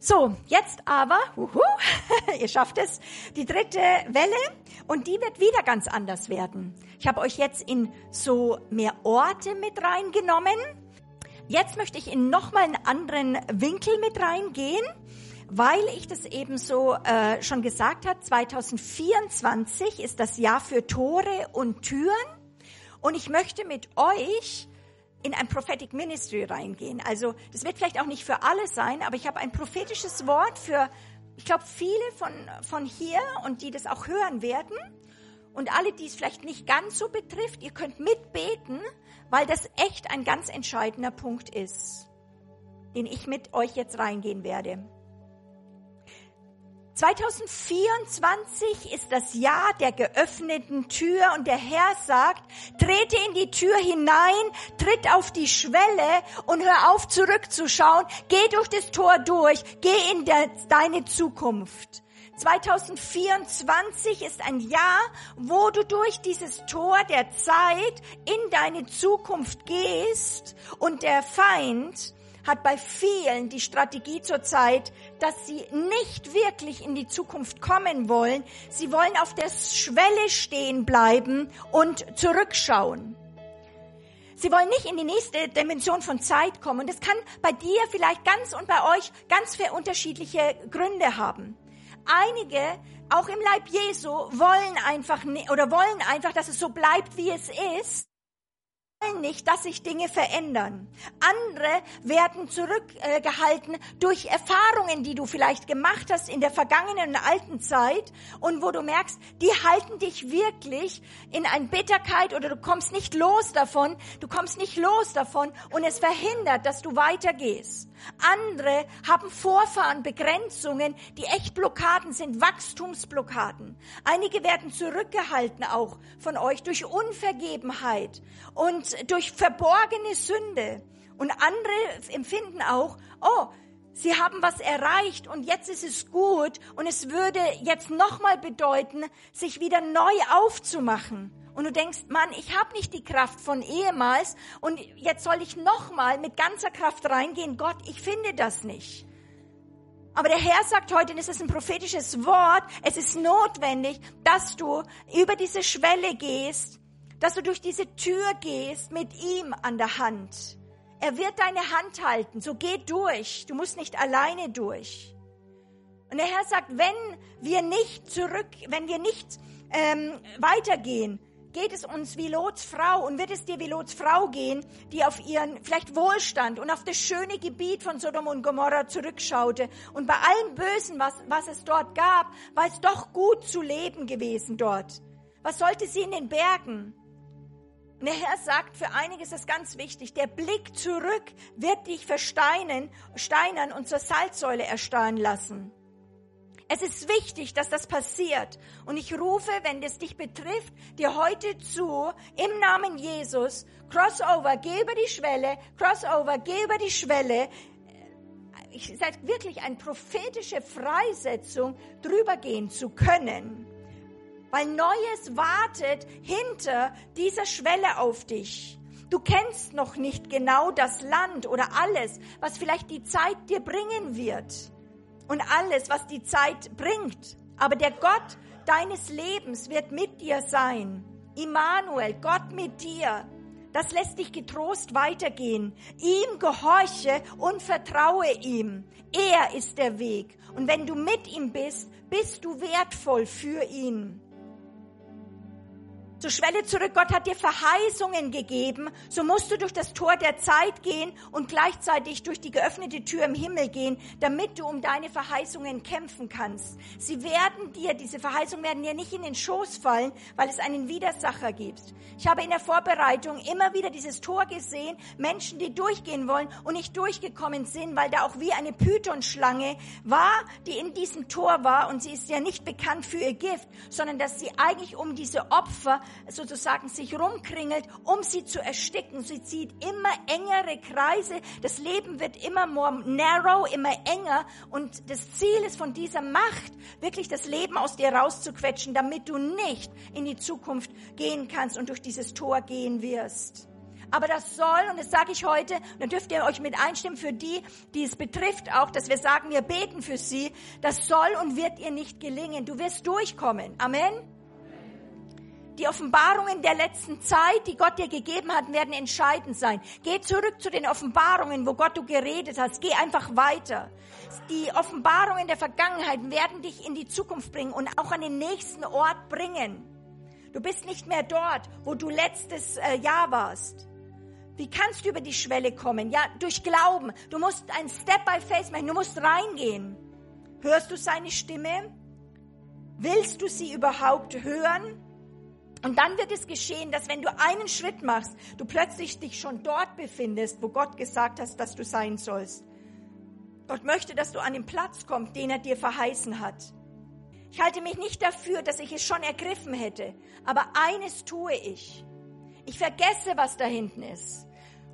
So, jetzt aber, uhu, ihr schafft es, die dritte Welle und die wird wieder ganz anders werden. Ich habe euch jetzt in so mehr Orte mit reingenommen. Jetzt möchte ich in nochmal einen anderen Winkel mit reingehen, weil ich das eben so äh, schon gesagt habe, 2024 ist das Jahr für Tore und Türen und ich möchte mit euch in ein Prophetic Ministry reingehen. Also das wird vielleicht auch nicht für alle sein, aber ich habe ein prophetisches Wort für, ich glaube, viele von, von hier und die das auch hören werden. Und alle, die es vielleicht nicht ganz so betrifft, ihr könnt mitbeten, weil das echt ein ganz entscheidender Punkt ist, den ich mit euch jetzt reingehen werde. 2024 ist das Jahr der geöffneten Tür und der Herr sagt, trete in die Tür hinein, tritt auf die Schwelle und hör auf zurückzuschauen, geh durch das Tor durch, geh in der, deine Zukunft. 2024 ist ein Jahr, wo du durch dieses Tor der Zeit in deine Zukunft gehst und der Feind hat bei vielen die Strategie zurzeit, dass sie nicht wirklich in die Zukunft kommen wollen. Sie wollen auf der Schwelle stehen bleiben und zurückschauen. Sie wollen nicht in die nächste Dimension von Zeit kommen. Und das kann bei dir vielleicht ganz und bei euch ganz unterschiedliche Gründe haben. Einige, auch im Leib Jesu, wollen einfach oder wollen einfach, dass es so bleibt, wie es ist nicht, dass sich Dinge verändern. Andere werden zurückgehalten durch Erfahrungen, die du vielleicht gemacht hast in der vergangenen alten Zeit und wo du merkst, die halten dich wirklich in ein Bitterkeit oder du kommst nicht los davon, du kommst nicht los davon und es verhindert, dass du weitergehst. Andere haben Vorfahren, Begrenzungen, die echt Blockaden sind, Wachstumsblockaden. Einige werden zurückgehalten auch von euch durch Unvergebenheit und durch verborgene Sünde. Und andere empfinden auch, oh, sie haben was erreicht und jetzt ist es gut und es würde jetzt nochmal bedeuten, sich wieder neu aufzumachen und du denkst, Mann, ich habe nicht die Kraft von ehemals und jetzt soll ich nochmal mit ganzer Kraft reingehen. Gott, ich finde das nicht. Aber der Herr sagt heute, und es ist ein prophetisches Wort, es ist notwendig, dass du über diese Schwelle gehst, dass du durch diese Tür gehst mit ihm an der Hand. Er wird deine Hand halten, so geh durch. Du musst nicht alleine durch. Und der Herr sagt, wenn wir nicht zurück, wenn wir nicht ähm, weitergehen, geht es uns wie Lots Frau und wird es dir wie Lots Frau gehen, die auf ihren vielleicht Wohlstand und auf das schöne Gebiet von Sodom und Gomorra zurückschaute und bei allem Bösen, was, was es dort gab, war es doch gut zu leben gewesen dort. Was sollte sie in den Bergen? Und der Herr sagt, für einige ist das ganz wichtig, der Blick zurück wird dich versteinen, steinern und zur Salzsäule erstarren lassen. Es ist wichtig, dass das passiert. Und ich rufe, wenn es dich betrifft, dir heute zu, im Namen Jesus, Crossover, geh über die Schwelle, Crossover, geh über die Schwelle. Ich sage wirklich eine prophetische Freisetzung, drüber gehen zu können. Weil Neues wartet hinter dieser Schwelle auf dich. Du kennst noch nicht genau das Land oder alles, was vielleicht die Zeit dir bringen wird und alles, was die Zeit bringt. Aber der Gott deines Lebens wird mit dir sein. Immanuel, Gott mit dir. Das lässt dich getrost weitergehen. Ihm gehorche und vertraue ihm. Er ist der Weg. Und wenn du mit ihm bist, bist du wertvoll für ihn zur Schwelle zurück. Gott hat dir Verheißungen gegeben. So musst du durch das Tor der Zeit gehen und gleichzeitig durch die geöffnete Tür im Himmel gehen, damit du um deine Verheißungen kämpfen kannst. Sie werden dir, diese Verheißungen werden dir nicht in den Schoß fallen, weil es einen Widersacher gibt. Ich habe in der Vorbereitung immer wieder dieses Tor gesehen, Menschen, die durchgehen wollen und nicht durchgekommen sind, weil da auch wie eine Pythonschlange war, die in diesem Tor war und sie ist ja nicht bekannt für ihr Gift, sondern dass sie eigentlich um diese Opfer sozusagen sich rumkringelt, um sie zu ersticken. Sie zieht immer engere Kreise. Das Leben wird immer more narrow, immer enger. Und das Ziel ist von dieser Macht, wirklich das Leben aus dir rauszuquetschen, damit du nicht in die Zukunft gehen kannst und durch dieses Tor gehen wirst. Aber das soll, und das sage ich heute, und dann dürft ihr euch mit einstimmen für die, die es betrifft auch, dass wir sagen, wir beten für sie, das soll und wird ihr nicht gelingen. Du wirst durchkommen. Amen. Die Offenbarungen der letzten Zeit, die Gott dir gegeben hat, werden entscheidend sein. Geh zurück zu den Offenbarungen, wo Gott du geredet hast. Geh einfach weiter. Die Offenbarungen der Vergangenheit werden dich in die Zukunft bringen und auch an den nächsten Ort bringen. Du bist nicht mehr dort, wo du letztes äh, Jahr warst. Wie kannst du über die Schwelle kommen? Ja, durch Glauben. Du musst ein Step by Faith machen. Du musst reingehen. Hörst du seine Stimme? Willst du sie überhaupt hören? Und dann wird es geschehen, dass wenn du einen Schritt machst, du plötzlich dich schon dort befindest, wo Gott gesagt hat, dass du sein sollst. Gott möchte, dass du an den Platz kommst, den er dir verheißen hat. Ich halte mich nicht dafür, dass ich es schon ergriffen hätte, aber eines tue ich. Ich vergesse, was da hinten ist.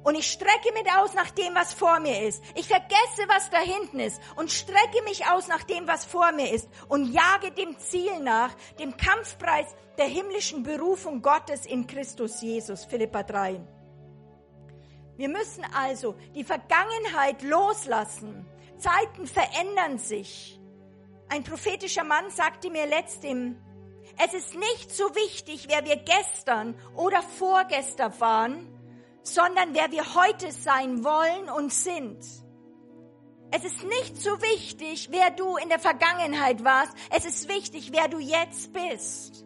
Und ich strecke mich aus nach dem, was vor mir ist. Ich vergesse, was da hinten ist und strecke mich aus nach dem, was vor mir ist und jage dem Ziel nach, dem Kampfpreis der himmlischen Berufung Gottes in Christus Jesus. Philippa 3. Wir müssen also die Vergangenheit loslassen. Zeiten verändern sich. Ein prophetischer Mann sagte mir letztem, es ist nicht so wichtig, wer wir gestern oder vorgestern waren, sondern wer wir heute sein wollen und sind. Es ist nicht so wichtig, wer du in der Vergangenheit warst. Es ist wichtig, wer du jetzt bist.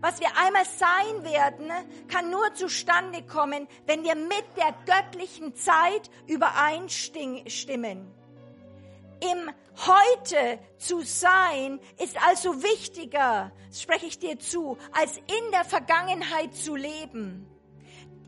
Was wir einmal sein werden, kann nur zustande kommen, wenn wir mit der göttlichen Zeit übereinstimmen. Im Heute zu sein ist also wichtiger, spreche ich dir zu, als in der Vergangenheit zu leben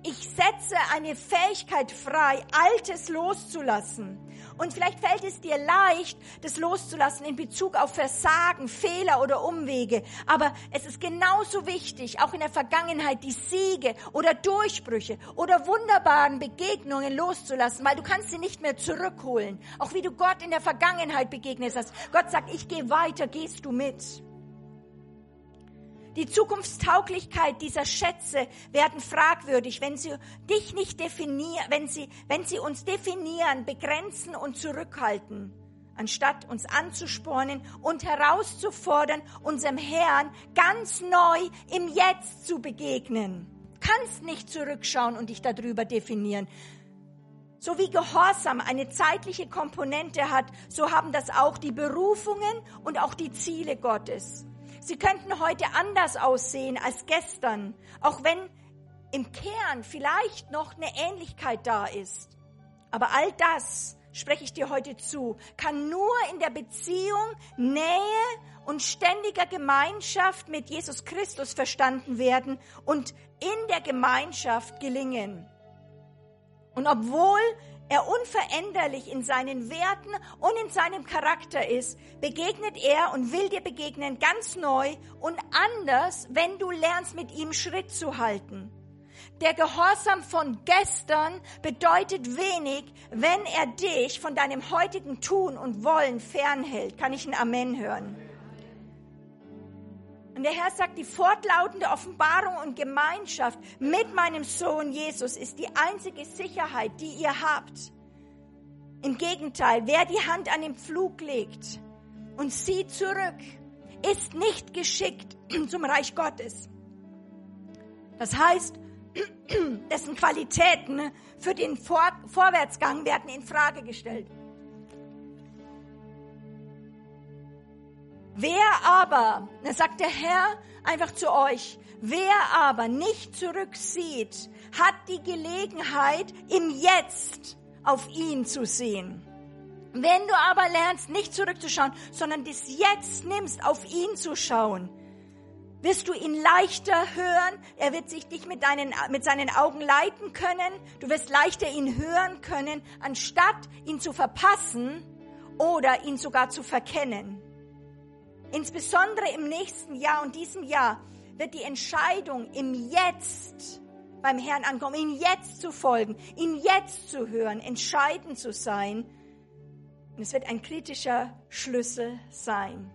ich setze eine Fähigkeit frei, Altes loszulassen. Und vielleicht fällt es dir leicht, das loszulassen in Bezug auf Versagen, Fehler oder Umwege. Aber es ist genauso wichtig, auch in der Vergangenheit die Siege oder Durchbrüche oder wunderbaren Begegnungen loszulassen, weil du kannst sie nicht mehr zurückholen. Auch wie du Gott in der Vergangenheit begegnet hast. Gott sagt, ich gehe weiter, gehst du mit. Die Zukunftstauglichkeit dieser Schätze werden fragwürdig, wenn sie dich nicht definieren, wenn sie, wenn sie uns definieren, begrenzen und zurückhalten, anstatt uns anzuspornen und herauszufordern, unserem Herrn ganz neu im Jetzt zu begegnen. Kannst nicht zurückschauen und dich darüber definieren. So wie Gehorsam eine zeitliche Komponente hat, so haben das auch die Berufungen und auch die Ziele Gottes. Sie könnten heute anders aussehen als gestern, auch wenn im Kern vielleicht noch eine Ähnlichkeit da ist. Aber all das, spreche ich dir heute zu, kann nur in der Beziehung, Nähe und ständiger Gemeinschaft mit Jesus Christus verstanden werden und in der Gemeinschaft gelingen. Und obwohl er unveränderlich in seinen Werten und in seinem Charakter ist, begegnet er und will dir begegnen ganz neu und anders, wenn du lernst, mit ihm Schritt zu halten. Der Gehorsam von gestern bedeutet wenig, wenn er dich von deinem heutigen Tun und Wollen fernhält. Kann ich ein Amen hören? Und der Herr sagt, die fortlautende Offenbarung und Gemeinschaft mit meinem Sohn Jesus ist die einzige Sicherheit, die ihr habt. Im Gegenteil, wer die Hand an den Pflug legt und sieht zurück, ist nicht geschickt zum Reich Gottes. Das heißt, dessen Qualitäten für den Vor Vorwärtsgang werden in Frage gestellt. Wer aber, da sagt der Herr einfach zu euch, wer aber nicht zurücksieht, hat die Gelegenheit, im Jetzt auf ihn zu sehen. Wenn du aber lernst, nicht zurückzuschauen, sondern das Jetzt nimmst, auf ihn zu schauen, wirst du ihn leichter hören. Er wird sich dich mit, deinen, mit seinen Augen leiten können. Du wirst leichter ihn hören können, anstatt ihn zu verpassen oder ihn sogar zu verkennen. Insbesondere im nächsten Jahr und diesem Jahr wird die Entscheidung im Jetzt beim Herrn ankommen, ihm jetzt zu folgen, ihm jetzt zu hören, entscheidend zu sein. Und es wird ein kritischer Schlüssel sein.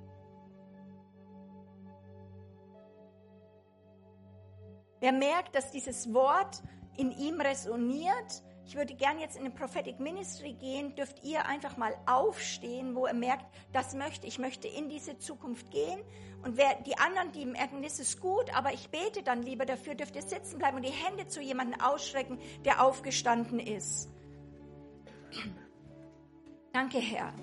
Wer merkt, dass dieses Wort in ihm resoniert. Ich würde gern jetzt in den Prophetic Ministry gehen. Dürft ihr einfach mal aufstehen, wo ihr merkt, das möchte ich, möchte in diese Zukunft gehen. Und wer die anderen, die merken, das ist gut, aber ich bete dann lieber dafür, dürft ihr sitzen bleiben und die Hände zu jemandem ausstrecken, der aufgestanden ist. Danke, Herr.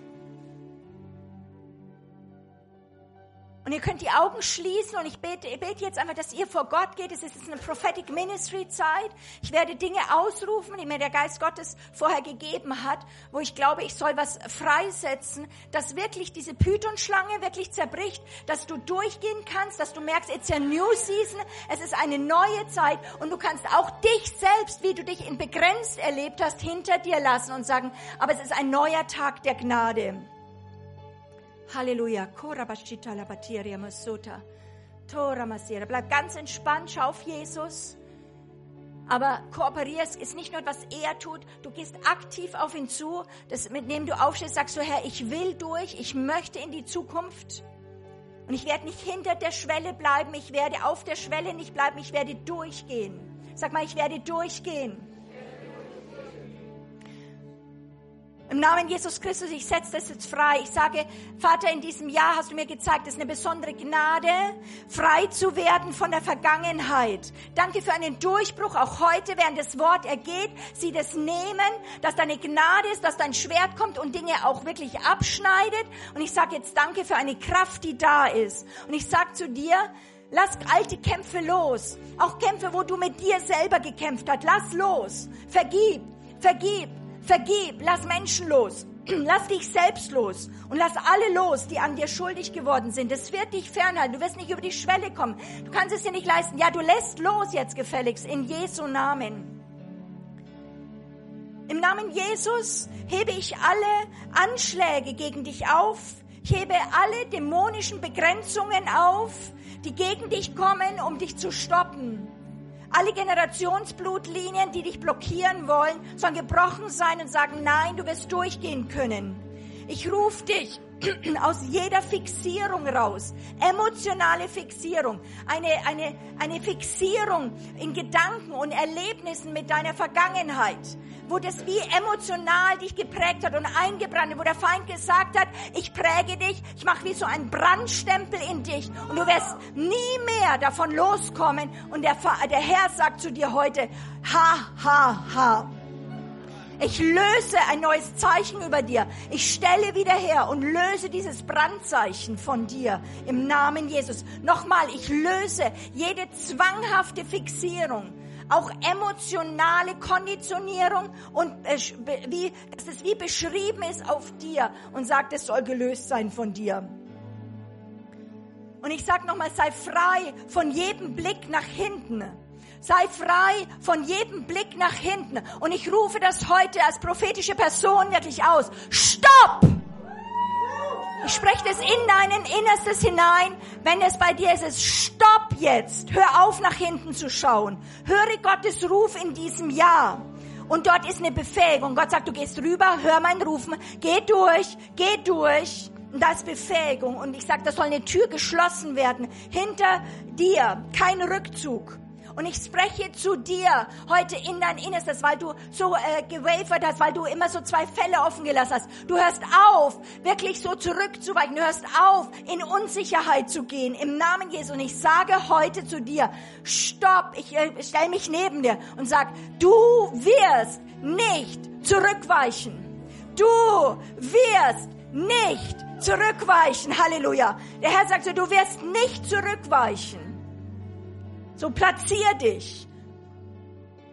Und ihr könnt die Augen schließen und ich bete, ich bete jetzt einfach, dass ihr vor Gott geht. Es ist eine Prophetic Ministry Zeit. Ich werde Dinge ausrufen, die mir der Geist Gottes vorher gegeben hat, wo ich glaube, ich soll was freisetzen, dass wirklich diese Python-Schlange wirklich zerbricht, dass du durchgehen kannst, dass du merkst, it's a new season, es ist eine neue Zeit und du kannst auch dich selbst, wie du dich in begrenzt erlebt hast, hinter dir lassen und sagen, aber es ist ein neuer Tag der Gnade. Halleluja. Korabashita labatiria masuta. Tora masira. Bleib ganz entspannt, schau auf Jesus. Aber kooperierst ist nicht nur, was er tut, du gehst aktiv auf ihn zu, das, mit dem du aufstehst, sagst du, Herr, ich will durch, ich möchte in die Zukunft. Und ich werde nicht hinter der Schwelle bleiben, ich werde auf der Schwelle nicht bleiben, ich werde durchgehen. Sag mal, ich werde durchgehen. Im Namen Jesus Christus, ich setze das jetzt frei. Ich sage, Vater, in diesem Jahr hast du mir gezeigt, es ist eine besondere Gnade, frei zu werden von der Vergangenheit. Danke für einen Durchbruch, auch heute, während das Wort ergeht, sie das nehmen, dass deine Gnade ist, dass dein Schwert kommt und Dinge auch wirklich abschneidet. Und ich sage jetzt Danke für eine Kraft, die da ist. Und ich sage zu dir, Lass alte Kämpfe los. Auch Kämpfe, wo du mit dir selber gekämpft hast. Lass los. Vergib. Vergib. Vergib, lass Menschen los. Lass dich selbst los und lass alle los, die an dir schuldig geworden sind. Es wird dich fernhalten. Du wirst nicht über die Schwelle kommen. Du kannst es dir nicht leisten. Ja, du lässt los jetzt gefälligst in Jesu Namen. Im Namen Jesus hebe ich alle Anschläge gegen dich auf. Ich hebe alle dämonischen Begrenzungen auf, die gegen dich kommen, um dich zu stoppen. Alle Generationsblutlinien, die dich blockieren wollen, sollen gebrochen sein und sagen, nein, du wirst durchgehen können. Ich rufe dich aus jeder Fixierung raus. Emotionale Fixierung. Eine, eine, eine Fixierung in Gedanken und Erlebnissen mit deiner Vergangenheit wo das wie emotional dich geprägt hat und eingebrannt, hat, wo der Feind gesagt hat, ich präge dich, ich mache wie so einen Brandstempel in dich und du wirst nie mehr davon loskommen. Und der, der Herr sagt zu dir heute, ha, ha, ha. Ich löse ein neues Zeichen über dir. Ich stelle wieder her und löse dieses Brandzeichen von dir im Namen Jesus. Nochmal, ich löse jede zwanghafte Fixierung auch emotionale Konditionierung und wie, dass es wie beschrieben ist auf dir und sagt, es soll gelöst sein von dir. Und ich sag nochmal, sei frei von jedem Blick nach hinten. Sei frei von jedem Blick nach hinten. Und ich rufe das heute als prophetische Person wirklich aus. Stopp! Ich spreche das in deinen Innerstes hinein. Wenn es bei dir ist, ist stopp jetzt. Hör auf, nach hinten zu schauen. Höre Gottes Ruf in diesem Jahr. Und dort ist eine Befähigung. Gott sagt, du gehst rüber, hör mein Rufen, geh durch, geh durch. Und da ist Befähigung. Und ich sage, da soll eine Tür geschlossen werden. Hinter dir, kein Rückzug. Und ich spreche zu dir heute in dein Innerstes, weil du so äh, gewafert hast, weil du immer so zwei Fälle offen gelassen hast. Du hörst auf, wirklich so zurückzuweichen. Du hörst auf, in Unsicherheit zu gehen. Im Namen Jesu. Und ich sage heute zu dir, stopp, ich äh, stell mich neben dir und sag, du wirst nicht zurückweichen. Du wirst nicht zurückweichen. Halleluja. Der Herr sagt so, du wirst nicht zurückweichen. So platzier dich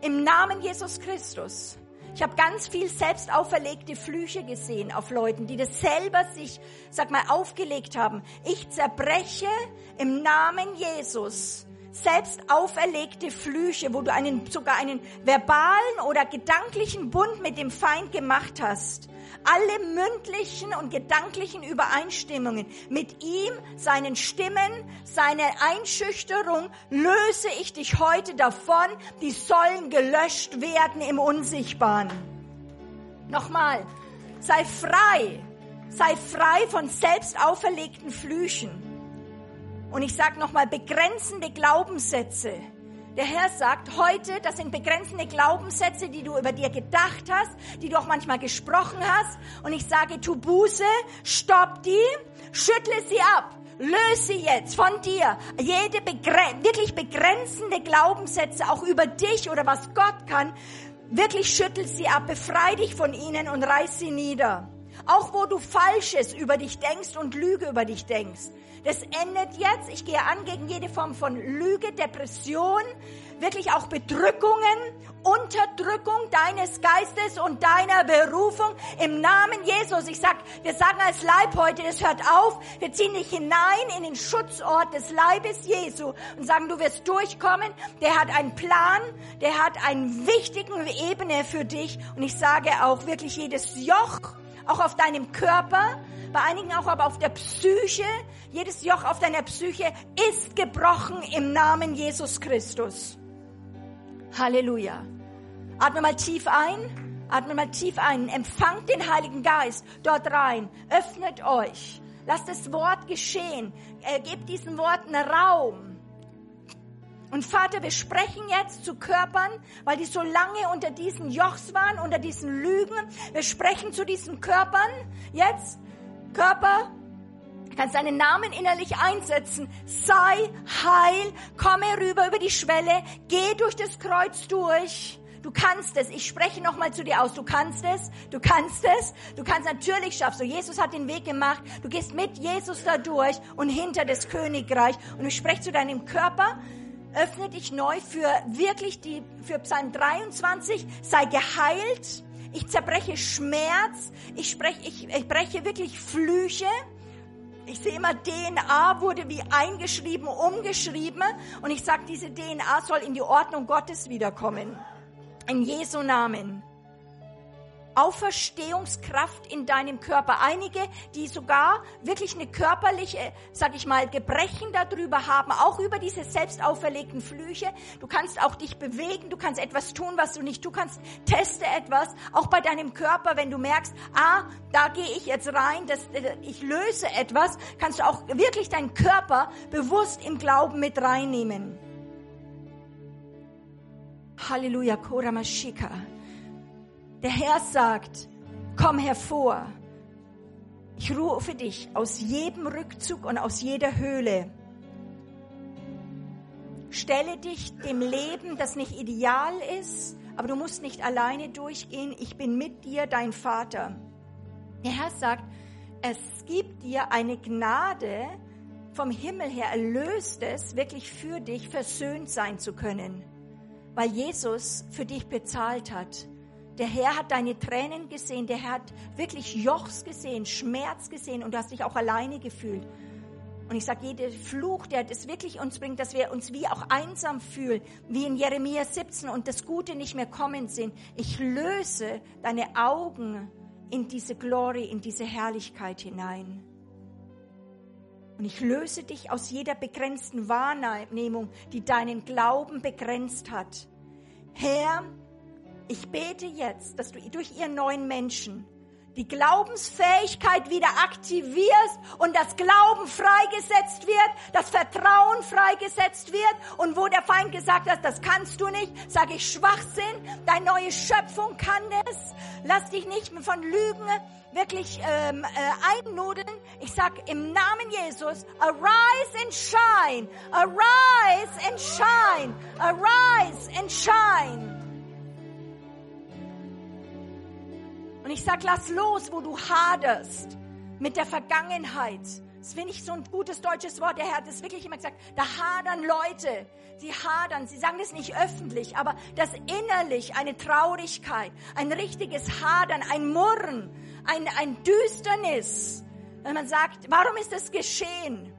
im Namen Jesus Christus. Ich habe ganz viel selbst auferlegte Flüche gesehen auf Leuten, die das selber sich, sag mal, aufgelegt haben. Ich zerbreche im Namen Jesus selbst auferlegte Flüche, wo du einen, sogar einen verbalen oder gedanklichen Bund mit dem Feind gemacht hast alle mündlichen und gedanklichen Übereinstimmungen mit ihm, seinen Stimmen, seine Einschüchterung, löse ich dich heute davon, die sollen gelöscht werden im Unsichtbaren. Nochmal, sei frei, sei frei von selbst auferlegten Flüchen. Und ich sage nochmal, begrenzende Glaubenssätze, Der Herr sagt heute, das sind begrenzende Glaubenssätze, die du über dir gedacht hast, die du auch manchmal gesprochen hast. Und ich sage, tu Buße, stopp die, schüttle sie ab. Löse jetzt von dir jede begren wirklich begrenzende Glaubenssätze auch über dich oder was Gott kann. Wirklich schüttel sie ab, befrei dich von ihnen und reiß sie nieder. Auch wo du Falsches über dich denkst und Lüge über dich denkst. Das endet jetzt. Ich gehe an gegen jede Form von Lüge, Depression, wirklich auch Bedrückungen, Unterdrückung deines Geistes und deiner Berufung im Namen Jesus. Ich sag, wir sagen als Leib heute, das hört auf. Wir ziehen dich hinein in den Schutzort des Leibes Jesu und sagen, du wirst durchkommen. Der hat einen Plan, der hat einen wichtigen Ebene für dich. Und ich sage auch wirklich jedes Joch, auch auf deinem Körper, bei einigen auch aber auf der Psyche. Jedes Joch auf deiner Psyche ist gebrochen im Namen Jesus Christus. Halleluja. Atme mal tief ein. Atme mal tief ein. Empfangt den Heiligen Geist dort rein. Öffnet euch. Lasst das Wort geschehen. Äh, gebt diesen Worten Raum. Und Vater, wir sprechen jetzt zu Körpern, weil die so lange unter diesen Jochs waren, unter diesen Lügen. Wir sprechen zu diesen Körpern jetzt Körper, kannst deinen Namen innerlich einsetzen. Sei heil, komme rüber über die Schwelle, geh durch das Kreuz durch. Du kannst es. Ich spreche nochmal zu dir aus. Du kannst es. Du kannst es. Du kannst natürlich schaffst du. Jesus hat den Weg gemacht. Du gehst mit Jesus da durch und hinter das Königreich. Und ich spreche zu deinem Körper. Öffne dich neu für wirklich die, für Psalm 23. Sei geheilt ich zerbreche Schmerz. Ich, spreche, ich, ich breche wirklich Flüche. Ich sehe immer, DNA wurde wie eingeschrieben, umgeschrieben. Und ich sage, diese DNA soll in die Ordnung Gottes wiederkommen. In Jesu Namen. Auferstehungskraft in deinem Körper. Einige, die sogar wirklich eine körperliche, sag ich mal, Gebrechen darüber haben, auch über diese selbst auferlegten Flüche. Du kannst auch dich bewegen, du kannst etwas tun, was du nicht, du kannst teste etwas, auch bei deinem Körper, wenn du merkst, ah, da gehe ich jetzt rein, das, äh, ich löse etwas, kannst du auch wirklich deinen Körper bewusst im Glauben mit reinnehmen. Halleluja, Koramashika. Der Herr sagt, komm hervor. Ich rufe dich aus jedem Rückzug und aus jeder Höhle. Stelle dich dem Leben, das nicht ideal ist, aber du musst nicht alleine durchgehen. Ich bin mit dir, dein Vater. Der Herr sagt, es gibt dir eine Gnade vom Himmel her, erlöst es, wirklich für dich versöhnt sein zu können, weil Jesus für dich bezahlt hat. Der Herr hat deine Tränen gesehen, der Herr hat wirklich Jochs gesehen, Schmerz gesehen und du hast dich auch alleine gefühlt. Und ich sage, jeder Fluch, der das wirklich uns bringt, dass wir uns wie auch einsam fühlen, wie in Jeremia 17 und das Gute nicht mehr kommen sehen. Ich löse deine Augen in diese Glory, in diese Herrlichkeit hinein. Und ich löse dich aus jeder begrenzten Wahrnehmung, die deinen Glauben begrenzt hat. Herr, ich bete jetzt, dass du durch ihren neuen Menschen die Glaubensfähigkeit wieder aktivierst und das Glauben freigesetzt wird, das Vertrauen freigesetzt wird und wo der Feind gesagt hat, das kannst du nicht, sage ich Schwachsinn, deine neue Schöpfung kann es. Lass dich nicht von Lügen wirklich ähm, äh, einnudeln. Ich sag im Namen Jesus, arise and shine, arise and shine, arise and shine. Und ich sag, lass los, wo du haderst mit der Vergangenheit. Das finde ich so ein gutes deutsches Wort. Der Herr hat es wirklich immer gesagt. Da hadern Leute. Sie hadern. Sie sagen das nicht öffentlich, aber das innerlich eine Traurigkeit, ein richtiges Hadern, ein Murren, ein, ein Düsternis. Wenn man sagt, warum ist das geschehen?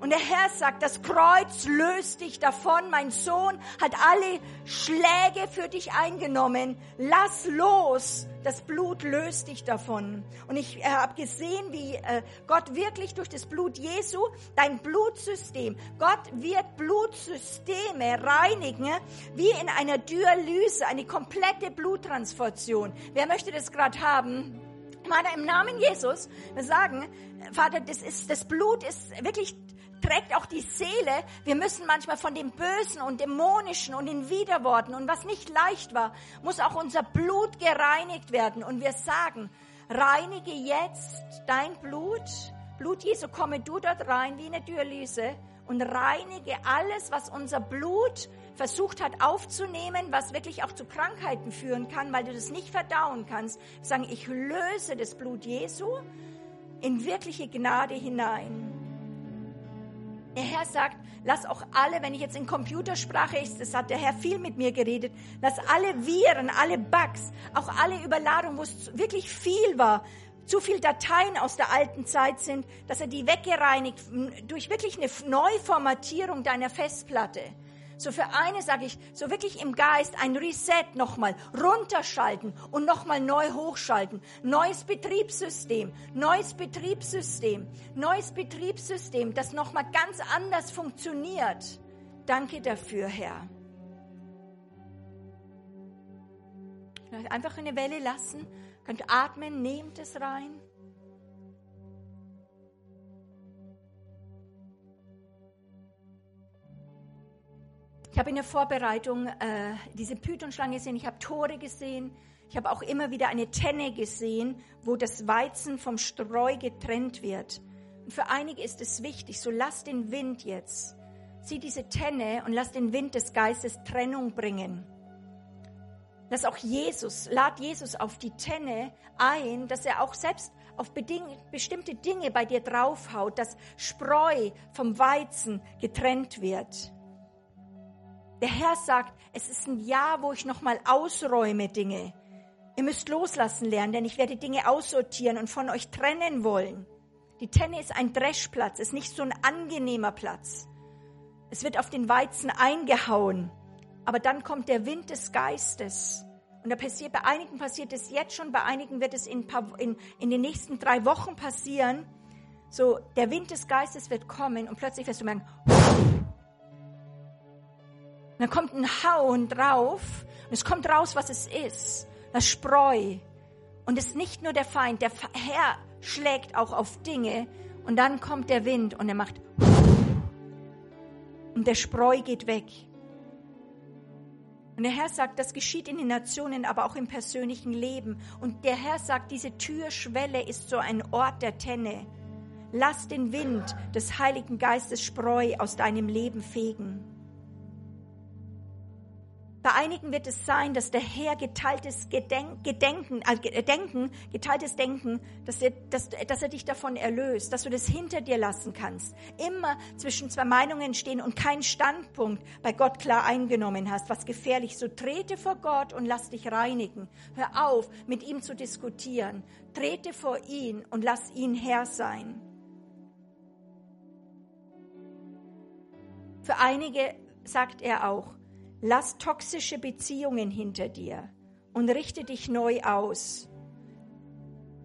Und der Herr sagt, das Kreuz löst dich davon. Mein Sohn hat alle Schläge für dich eingenommen. Lass los. Das Blut löst dich davon. Und ich äh, habe gesehen, wie äh, Gott wirklich durch das Blut Jesu, dein Blutsystem, Gott wird Blutsysteme reinigen, wie in einer Dialyse, eine komplette Bluttransfusion. Wer möchte das gerade haben? Vater, im Namen Jesus, wir sagen, Vater, das ist, das Blut ist wirklich trägt auch die Seele. Wir müssen manchmal von dem Bösen und Dämonischen und den Widerworten und was nicht leicht war, muss auch unser Blut gereinigt werden. Und wir sagen, reinige jetzt dein Blut. Blut Jesu, komme du dort rein wie eine Dialyse und reinige alles, was unser Blut versucht hat aufzunehmen, was wirklich auch zu Krankheiten führen kann, weil du das nicht verdauen kannst. Sagen, ich löse das Blut Jesu in wirkliche Gnade hinein. Der Herr sagt, lass auch alle, wenn ich jetzt in Computersprache ist, das hat der Herr viel mit mir geredet, lass alle Viren, alle Bugs, auch alle Überladungen, wo es wirklich viel war, zu viel Dateien aus der alten Zeit sind, dass er die weggereinigt durch wirklich eine Neuformatierung deiner Festplatte. So für eine sage ich, so wirklich im Geist ein Reset nochmal, runterschalten und nochmal neu hochschalten. Neues Betriebssystem, neues Betriebssystem, neues Betriebssystem, das nochmal ganz anders funktioniert. Danke dafür, Herr. Einfach eine Welle lassen, könnt atmen, nehmt es rein. Ich habe in der Vorbereitung äh, diese Pythonschlange gesehen, ich habe Tore gesehen, ich habe auch immer wieder eine Tenne gesehen, wo das Weizen vom Streu getrennt wird. Und für einige ist es wichtig, so lass den Wind jetzt, sieh diese Tenne und lass den Wind des Geistes Trennung bringen. Lass auch Jesus, lad Jesus auf die Tenne ein, dass er auch selbst auf bestimmte Dinge bei dir draufhaut, dass Spreu vom Weizen getrennt wird. Der Herr sagt, es ist ein Jahr, wo ich nochmal ausräume Dinge. Ihr müsst loslassen lernen, denn ich werde Dinge aussortieren und von euch trennen wollen. Die Tenne ist ein Dreschplatz, ist nicht so ein angenehmer Platz. Es wird auf den Weizen eingehauen, aber dann kommt der Wind des Geistes. Und da passiert, bei einigen passiert es jetzt schon, bei einigen wird es in, in, in den nächsten drei Wochen passieren. So, der Wind des Geistes wird kommen und plötzlich wirst du merken, dann kommt ein Hauen drauf und es kommt raus, was es ist. Das Spreu. Und es ist nicht nur der Feind, der Herr schlägt auch auf Dinge und dann kommt der Wind und er macht und der Spreu geht weg. Und der Herr sagt, das geschieht in den Nationen, aber auch im persönlichen Leben. Und der Herr sagt, diese Türschwelle ist so ein Ort der Tenne. Lass den Wind des Heiligen Geistes Spreu aus deinem Leben fegen. Bei einigen wird es sein, dass der Herr geteiltes Gedenk, Gedenken, äh, Denken, geteiltes Denken, dass er, dass, dass er dich davon erlöst, dass du das hinter dir lassen kannst. Immer zwischen zwei Meinungen stehen und keinen Standpunkt bei Gott klar eingenommen hast, was gefährlich. So trete vor Gott und lass dich reinigen. Hör auf, mit ihm zu diskutieren. Trete vor ihn und lass ihn Herr sein. Für einige sagt er auch, Lass toxische Beziehungen hinter dir und richte dich neu aus.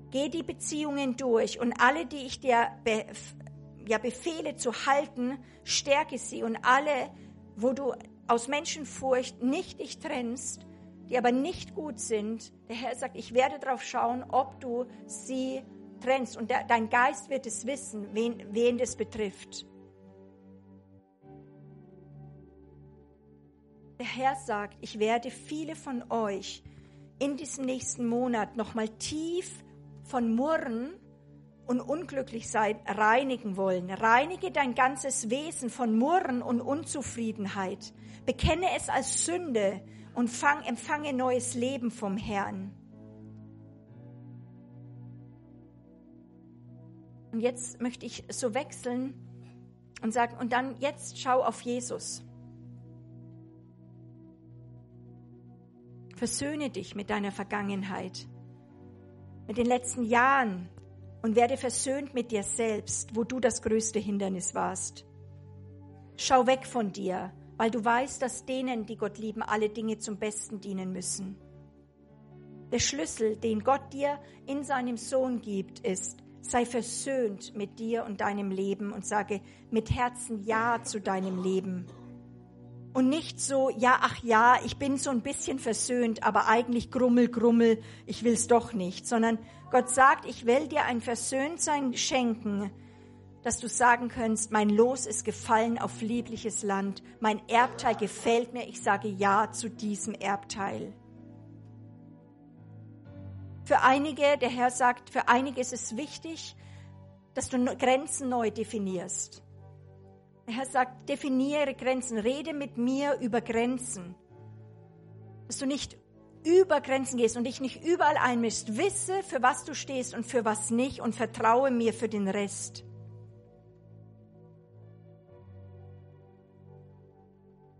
Geh die Beziehungen durch und alle, die ich dir be ja, befehle zu halten, stärke sie und alle, wo du aus Menschenfurcht nicht dich trennst, die aber nicht gut sind, der Herr sagt, ich werde darauf schauen, ob du sie trennst und der, dein Geist wird es wissen, wen, wen das betrifft. Der Herr sagt, ich werde viele von euch in diesem nächsten Monat nochmal tief von Murren und unglücklich sein reinigen wollen. Reinige dein ganzes Wesen von Murren und Unzufriedenheit. Bekenne es als Sünde und fang, empfange neues Leben vom Herrn. Und jetzt möchte ich so wechseln und sagen, und dann jetzt schau auf Jesus. Versöhne dich mit deiner Vergangenheit, mit den letzten Jahren und werde versöhnt mit dir selbst, wo du das größte Hindernis warst. Schau weg von dir, weil du weißt, dass denen, die Gott lieben, alle Dinge zum Besten dienen müssen. Der Schlüssel, den Gott dir in seinem Sohn gibt, ist, sei versöhnt mit dir und deinem Leben und sage mit Herzen Ja zu deinem Leben. Und nicht so, ja, ach ja, ich bin so ein bisschen versöhnt, aber eigentlich grummel, grummel, ich will's doch nicht, sondern Gott sagt, ich will dir ein Versöhntsein schenken dass du sagen könntest, mein Los ist gefallen auf liebliches Land, mein Erbteil gefällt mir, ich sage Ja zu diesem Erbteil. Für einige, der Herr sagt, für einige ist es wichtig, dass du Grenzen neu definierst. Herr sagt, definiere Grenzen, rede mit mir über Grenzen. Dass du nicht über Grenzen gehst und dich nicht überall einmischst. Wisse, für was du stehst und für was nicht und vertraue mir für den Rest.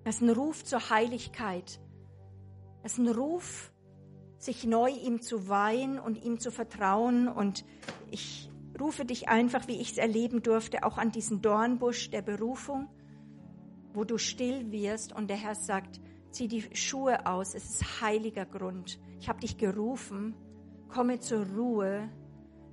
Das ist ein Ruf zur Heiligkeit. Das ist ein Ruf, sich neu ihm zu weihen und ihm zu vertrauen. Und ich rufe dich einfach, wie ich es erleben durfte, auch an diesen Dornbusch der Berufung, wo du still wirst und der Herr sagt, zieh die Schuhe aus, es ist heiliger Grund. Ich habe dich gerufen, komme zur Ruhe.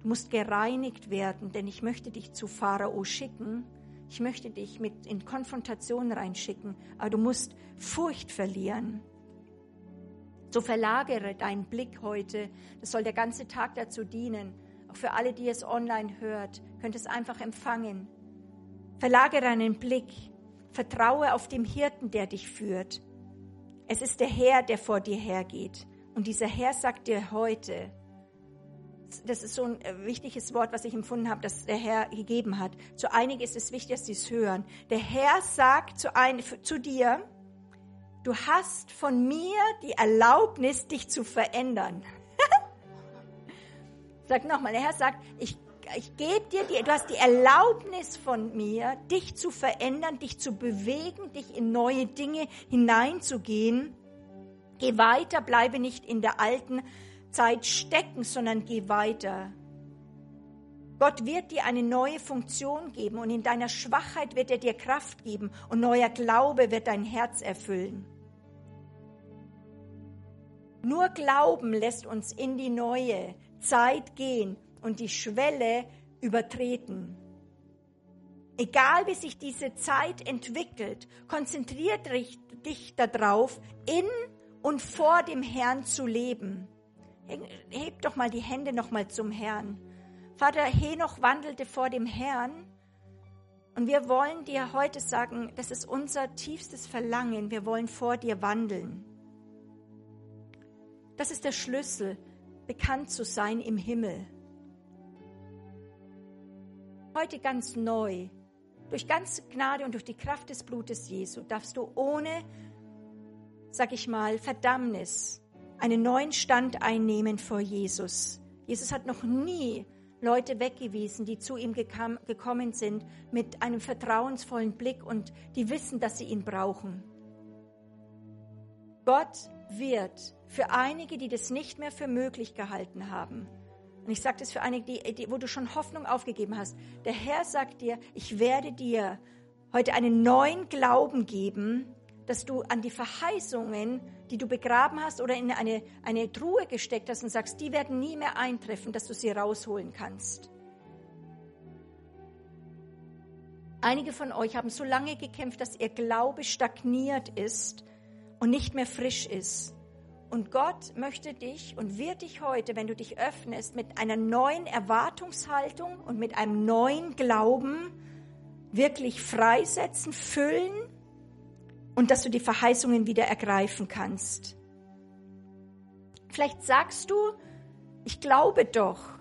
Du musst gereinigt werden, denn ich möchte dich zu Pharao schicken. Ich möchte dich mit in Konfrontation reinschicken, aber du musst Furcht verlieren. So verlagere deinen Blick heute. Das soll der ganze Tag dazu dienen. Auch für alle, die es online hört, könnt es einfach empfangen. Verlagere deinen Blick. Vertraue auf den Hirten, der dich führt. Es ist der Herr, der vor dir hergeht. Und dieser Herr sagt dir heute, das ist so ein äh, wichtiges Wort, was ich empfunden habe, das der Herr gegeben hat. Zu einigen ist es wichtig, dass sie es hören. Der Herr sagt zu, ein, zu dir, du hast von mir die Erlaubnis, dich zu verändern. Sag nochmal, der Herr sagt, ich, ich gebe dir, die, du hast die Erlaubnis von mir, dich zu verändern, dich zu bewegen, dich in neue Dinge hineinzugehen. Geh weiter, bleibe nicht in der alten Zeit stecken, sondern geh weiter. Gott wird dir eine neue Funktion geben und in deiner Schwachheit wird er dir Kraft geben und neuer Glaube wird dein Herz erfüllen. Nur Glauben lässt uns in die neue Zeit gehen und die Schwelle übertreten. Egal wie sich diese Zeit entwickelt, konzentriert dich darauf, in und vor dem Herrn zu leben. Heb doch mal die Hände noch mal zum Herrn. Vater Henoch wandelte vor dem Herrn und wir wollen dir heute sagen, das ist unser tiefstes Verlangen. Wir wollen vor dir wandeln. Das ist der Schlüssel bekannt zu sein im Himmel. Heute ganz neu, durch ganze Gnade und durch die Kraft des Blutes Jesu, darfst du ohne, sag ich mal, Verdammnis einen neuen Stand einnehmen vor Jesus. Jesus hat noch nie Leute weggewiesen, die zu ihm gekam, gekommen sind mit einem vertrauensvollen Blick und die wissen, dass sie ihn brauchen. Gott wird für einige, die das nicht mehr für möglich gehalten haben, und ich sage das für einige, die, die, wo du schon Hoffnung aufgegeben hast, der Herr sagt dir, ich werde dir heute einen neuen Glauben geben, dass du an die Verheißungen, die du begraben hast oder in eine, eine Truhe gesteckt hast und sagst, die werden nie mehr eintreffen, dass du sie rausholen kannst. Einige von euch haben so lange gekämpft, dass ihr Glaube stagniert ist und nicht mehr frisch ist. Und Gott möchte dich und wird dich heute, wenn du dich öffnest, mit einer neuen Erwartungshaltung und mit einem neuen Glauben wirklich freisetzen, füllen und dass du die Verheißungen wieder ergreifen kannst. Vielleicht sagst du, ich glaube doch,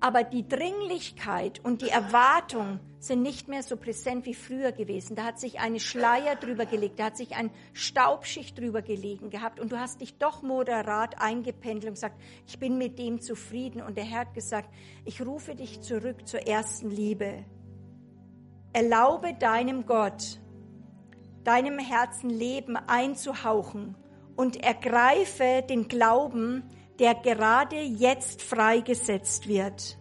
aber die Dringlichkeit und die Erwartung sind nicht mehr so präsent wie früher gewesen. Da hat sich eine Schleier drüber gelegt, da hat sich ein Staubschicht drüber gelegen gehabt und du hast dich doch moderat eingependelt und gesagt, ich bin mit dem zufrieden. Und der Herr hat gesagt, ich rufe dich zurück zur ersten Liebe. Erlaube deinem Gott, deinem Herzen Leben einzuhauchen und ergreife den Glauben, der gerade jetzt freigesetzt wird.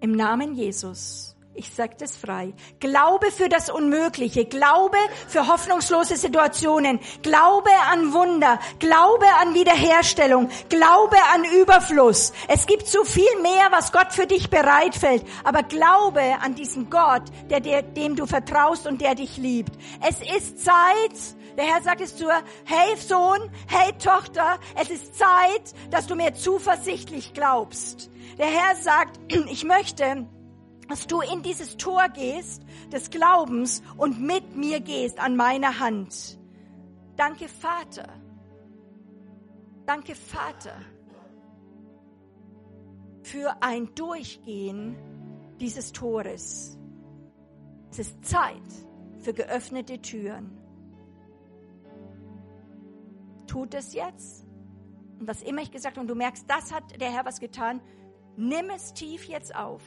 Im Namen Jesus. Ich sage das frei. Glaube für das Unmögliche, Glaube für hoffnungslose Situationen, Glaube an Wunder, Glaube an Wiederherstellung, Glaube an Überfluss. Es gibt so viel mehr, was Gott für dich bereitfällt, aber Glaube an diesen Gott, der, der, dem du vertraust und der dich liebt. Es ist Zeit, Der Herr sagt es zu ihr, hey Sohn, hey Tochter, es ist Zeit, dass du mir zuversichtlich glaubst. Der Herr sagt, ich möchte, dass du in dieses Tor gehst des Glaubens und mit mir gehst an meiner Hand. Danke, Vater. Danke, Vater, für ein Durchgehen dieses Tores. Es ist Zeit für geöffnete Türen. Tut es jetzt. Und was immer ich gesagt habe, und du merkst, das hat der Herr was getan, nimm es tief jetzt auf.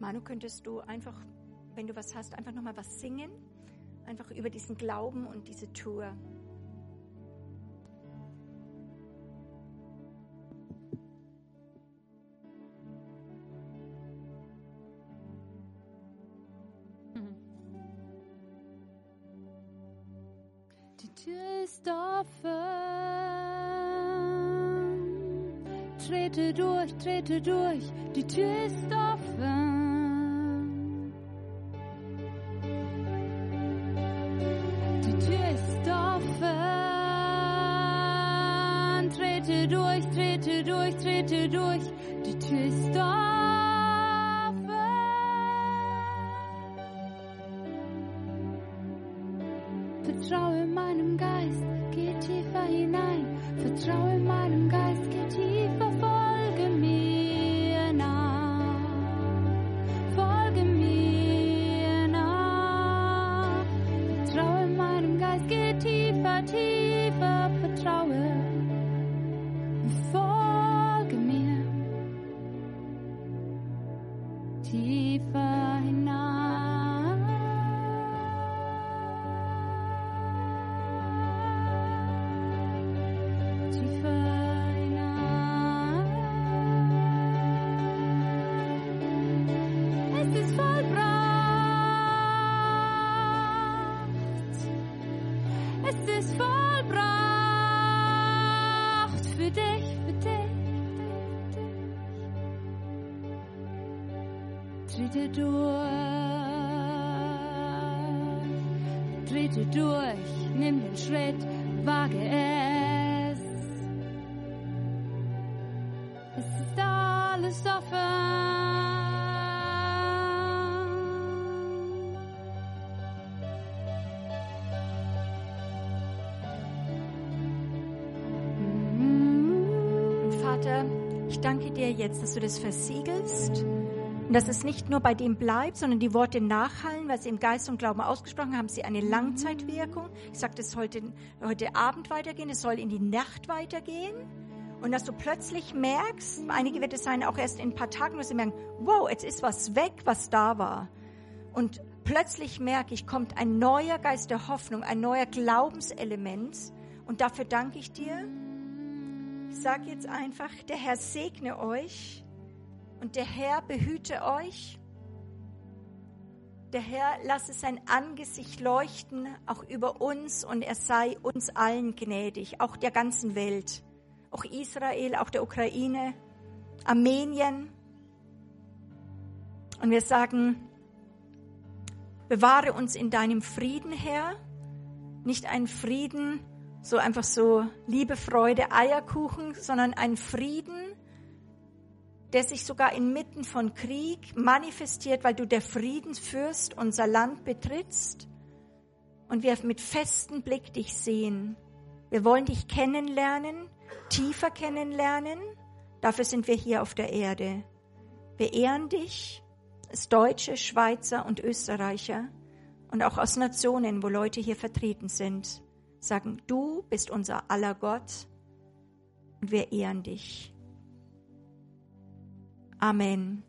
Manu, könntest du einfach, wenn du was hast, einfach nochmal was singen? Einfach über diesen Glauben und diese Tour. Die Tür ist offen. Trete durch, trete durch. Die Tür ist offen. Trete durch, trete durch. Die Tür ist offen. Vertraue Es ist vollbracht für dich, für dich, für dich. Trete durch, trete durch, nimm den Schritt, wage es. Danke dir jetzt, dass du das versiegelst und dass es nicht nur bei dem bleibt, sondern die Worte nachhallen, weil sie im Geist und Glauben ausgesprochen haben, sie eine Langzeitwirkung. Ich sage das heute, heute Abend weitergehen, es soll in die Nacht weitergehen. Und dass du plötzlich merkst, einige wird es sein, auch erst in ein paar Tagen, dass sie merken, wow, jetzt ist was weg, was da war. Und plötzlich merke ich, kommt ein neuer Geist der Hoffnung, ein neuer Glaubenselement. Und dafür danke ich dir. Ich sage jetzt einfach, der Herr segne euch und der Herr behüte euch. Der Herr lasse sein Angesicht leuchten, auch über uns, und er sei uns allen gnädig, auch der ganzen Welt, auch Israel, auch der Ukraine, Armenien. Und wir sagen, bewahre uns in deinem Frieden, Herr, nicht ein Frieden, so einfach so Liebe, Freude, Eierkuchen, sondern ein Frieden, der sich sogar inmitten von Krieg manifestiert, weil du der Friedensfürst unser Land betrittst und wir mit festem Blick dich sehen. Wir wollen dich kennenlernen, tiefer kennenlernen. Dafür sind wir hier auf der Erde. Wir ehren dich als Deutsche, Schweizer und Österreicher und auch aus Nationen, wo Leute hier vertreten sind, sagen, du bist unser aller Gott und wir ehren dich. Amen.